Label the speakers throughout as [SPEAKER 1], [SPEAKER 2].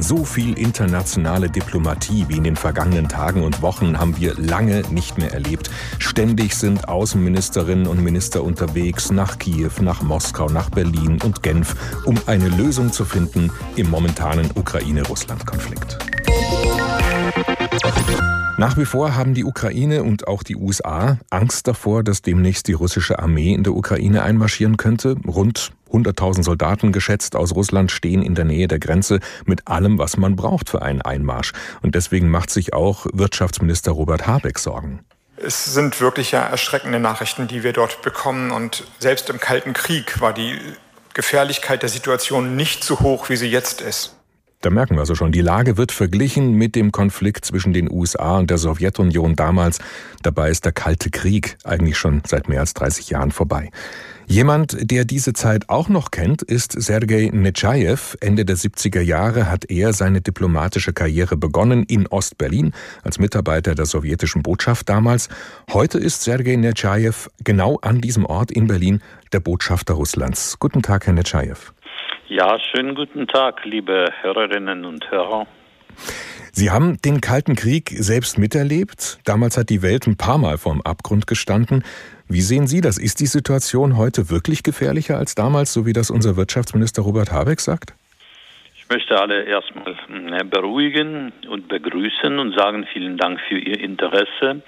[SPEAKER 1] So viel internationale Diplomatie wie in den vergangenen Tagen und Wochen haben wir lange nicht mehr erlebt. Ständig sind Außenministerinnen und Minister unterwegs nach Kiew, nach Moskau, nach Berlin und Genf, um eine Lösung zu finden im momentanen Ukraine-Russland-Konflikt. Nach wie vor haben die Ukraine und auch die USA Angst davor, dass demnächst die russische Armee in der Ukraine einmarschieren könnte. Rund 100.000 Soldaten geschätzt aus Russland stehen in der Nähe der Grenze mit allem, was man braucht für einen Einmarsch. Und deswegen macht sich auch Wirtschaftsminister Robert Habeck Sorgen.
[SPEAKER 2] Es sind wirklich ja erschreckende Nachrichten, die wir dort bekommen. Und selbst im Kalten Krieg war die Gefährlichkeit der Situation nicht so hoch, wie sie jetzt ist.
[SPEAKER 1] Da merken wir also schon, die Lage wird verglichen mit dem Konflikt zwischen den USA und der Sowjetunion damals. Dabei ist der Kalte Krieg eigentlich schon seit mehr als 30 Jahren vorbei. Jemand, der diese Zeit auch noch kennt, ist Sergei Netschajew. Ende der 70er Jahre hat er seine diplomatische Karriere begonnen in Ostberlin als Mitarbeiter der sowjetischen Botschaft damals. Heute ist Sergei Netschajew genau an diesem Ort in Berlin der Botschafter Russlands. Guten Tag, Herr Netschajew.
[SPEAKER 3] Ja, schönen guten Tag, liebe Hörerinnen und Hörer.
[SPEAKER 1] Sie haben den Kalten Krieg selbst miterlebt. Damals hat die Welt ein paar Mal vorm Abgrund gestanden. Wie sehen Sie das? Ist die Situation heute wirklich gefährlicher als damals, so wie das unser Wirtschaftsminister Robert Habeck sagt?
[SPEAKER 3] Ich möchte alle erstmal äh, beruhigen und begrüßen und sagen vielen Dank für Ihr Interesse.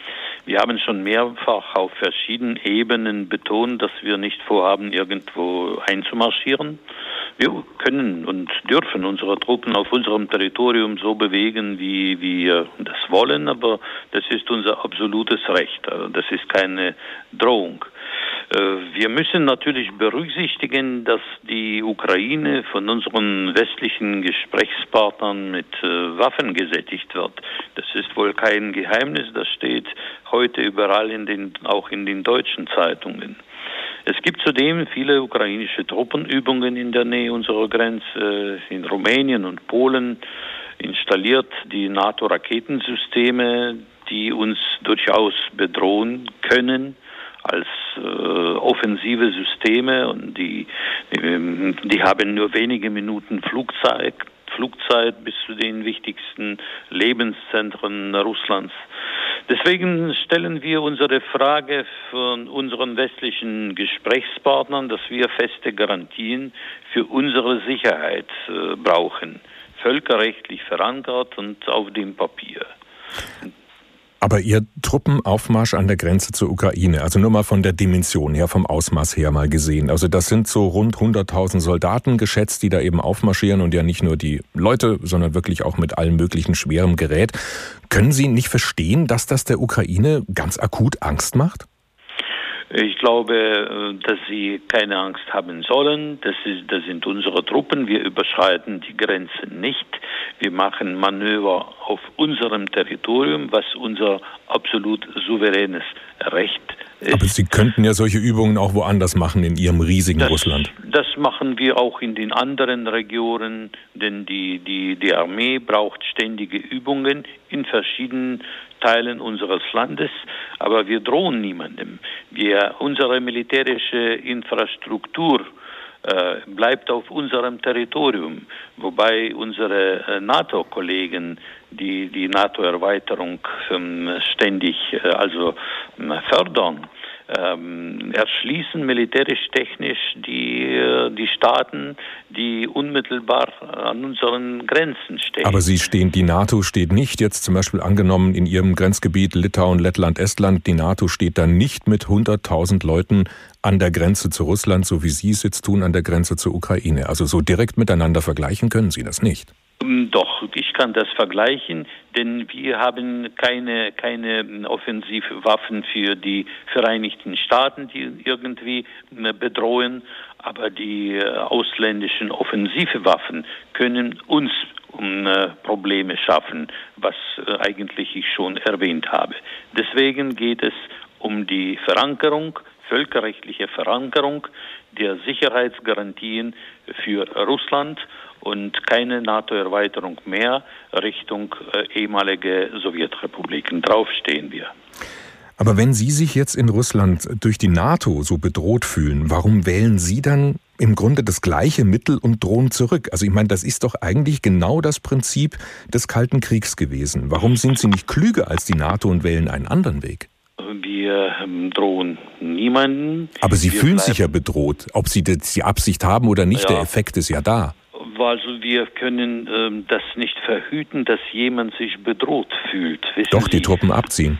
[SPEAKER 3] Wir haben schon mehrfach auf verschiedenen Ebenen betont, dass wir nicht vorhaben, irgendwo einzumarschieren. Wir können und dürfen unsere Truppen auf unserem Territorium so bewegen, wie wir das wollen, aber das ist unser absolutes Recht. Also das ist keine Drohung. Äh, wir müssen natürlich berücksichtigen, dass die Ukraine von unseren westlichen Gesprächspartnern mit äh, Waffen gesättigt wird. Das ist wohl kein Geheimnis, das steht heute überall in den, auch in den deutschen Zeitungen. Es gibt zudem viele ukrainische Truppenübungen in der Nähe unserer Grenze. In Rumänien und Polen installiert die NATO-Raketensysteme, die uns durchaus bedrohen können als äh, offensive Systeme und die, die, die haben nur wenige Minuten Flugzeit, Flugzeit bis zu den wichtigsten Lebenszentren Russlands. Deswegen stellen wir unsere Frage von unseren westlichen Gesprächspartnern, dass wir feste Garantien für unsere Sicherheit äh, brauchen, völkerrechtlich verankert und auf dem Papier.
[SPEAKER 1] Aber Ihr Truppenaufmarsch an der Grenze zur Ukraine, also nur mal von der Dimension her, vom Ausmaß her mal gesehen. Also das sind so rund 100.000 Soldaten geschätzt, die da eben aufmarschieren und ja nicht nur die Leute, sondern wirklich auch mit allem möglichen schwerem Gerät. Können Sie nicht verstehen, dass das der Ukraine ganz akut Angst macht?
[SPEAKER 3] Ich glaube, äh, dass sie keine Angst haben sollen. Das, ist, das sind unsere Truppen. Wir überschreiten die Grenzen nicht. Wir machen Manöver auf unserem Territorium, was unser absolut souveränes Recht ist.
[SPEAKER 1] Aber Sie könnten ja solche Übungen auch woanders machen in Ihrem riesigen
[SPEAKER 3] das,
[SPEAKER 1] Russland.
[SPEAKER 3] Das machen wir auch in den anderen Regionen, denn die, die, die Armee braucht ständige Übungen in verschiedenen Teilen unseres Landes, aber wir drohen niemandem. Wir, unsere militärische Infrastruktur äh, bleibt auf unserem Territorium, wobei unsere äh, NATO-Kollegen die die NATO-Erweiterung ähm, ständig äh, also fördern ähm, erschließen militärisch-technisch die, die Staaten, die unmittelbar an unseren Grenzen stehen.
[SPEAKER 1] Aber Sie stehen, die NATO steht nicht jetzt zum Beispiel angenommen in Ihrem Grenzgebiet Litauen, Lettland, Estland, die NATO steht da nicht mit 100.000 Leuten an der Grenze zu Russland, so wie Sie es jetzt tun an der Grenze zur Ukraine. Also so direkt miteinander vergleichen können Sie das nicht.
[SPEAKER 3] Ähm, doch, ich kann das vergleichen, denn wir haben keine, keine Offensivwaffen für die Vereinigten Staaten, die irgendwie äh, bedrohen, aber die äh, ausländischen Offensivwaffen können uns äh, Probleme schaffen, was eigentlich ich schon erwähnt habe. Deswegen geht es um die Verankerung, völkerrechtliche Verankerung der Sicherheitsgarantien für Russland und keine NATO-Erweiterung mehr Richtung äh, ehemalige Sowjetrepubliken. Drauf stehen wir.
[SPEAKER 1] Aber wenn Sie sich jetzt in Russland durch die NATO so bedroht fühlen, warum wählen Sie dann im Grunde das gleiche Mittel und drohen zurück. Also ich meine, das ist doch eigentlich genau das Prinzip des Kalten Kriegs gewesen. Warum sind Sie nicht klüger als die NATO und wählen einen anderen Weg?
[SPEAKER 3] Wir ähm, drohen niemanden.
[SPEAKER 1] Aber Sie wir fühlen sich ja bedroht. Ob Sie die Absicht haben oder nicht, ja. der Effekt ist ja da.
[SPEAKER 3] Also wir können ähm, das nicht verhüten, dass jemand sich bedroht fühlt.
[SPEAKER 1] Doch, die Truppen abziehen.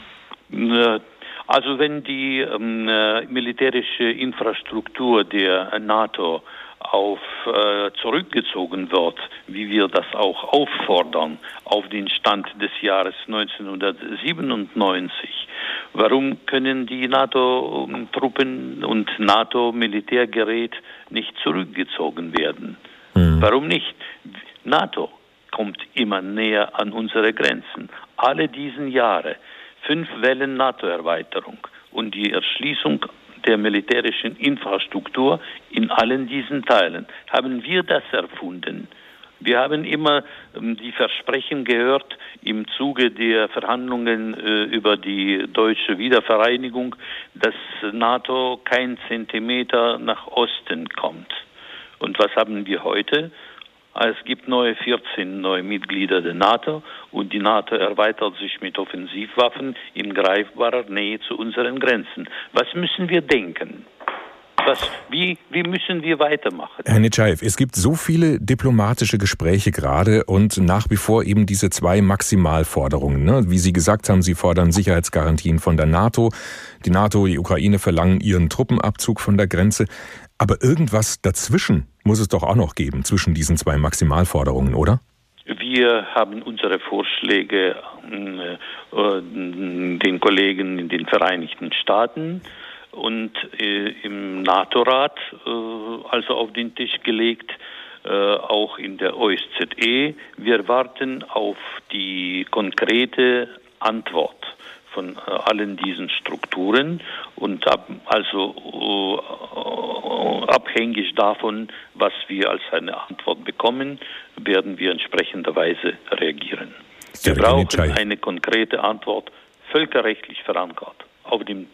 [SPEAKER 3] Also wenn die ähm, äh, militärische Infrastruktur der NATO auf äh, zurückgezogen wird, wie wir das auch auffordern, auf den Stand des Jahres 1997. Warum können die NATO-Truppen und NATO-Militärgerät nicht zurückgezogen werden? Mhm. Warum nicht? NATO kommt immer näher an unsere Grenzen. Alle diesen Jahre fünf Wellen NATO-Erweiterung und die Erschließung der militärischen Infrastruktur in allen diesen Teilen. Haben wir das erfunden? Wir haben immer ähm, die Versprechen gehört im Zuge der Verhandlungen äh, über die deutsche Wiedervereinigung, dass NATO kein Zentimeter nach Osten kommt. Und was haben wir heute? Es gibt neue 14 neue Mitglieder der NATO und die NATO erweitert sich mit Offensivwaffen in greifbarer Nähe zu unseren Grenzen. Was müssen wir denken? Was, wie, wie müssen wir weitermachen?
[SPEAKER 1] Herr Netschaev, es gibt so viele diplomatische Gespräche gerade und nach wie vor eben diese zwei Maximalforderungen. Ne? Wie Sie gesagt haben, Sie fordern Sicherheitsgarantien von der NATO. Die NATO, die Ukraine verlangen ihren Truppenabzug von der Grenze. Aber irgendwas dazwischen muss es doch auch noch geben, zwischen diesen zwei Maximalforderungen, oder?
[SPEAKER 3] Wir haben unsere Vorschläge äh, den Kollegen in den Vereinigten Staaten und äh, im NATO-Rat äh, also auf den Tisch gelegt, äh, auch in der OSZE. Wir warten auf die konkrete Antwort von äh, allen diesen Strukturen und ab, also äh, abhängig davon, was wir als eine Antwort bekommen, werden wir entsprechenderweise reagieren. Wir brauchen eine konkrete Antwort, völkerrechtlich verankert, auf dem.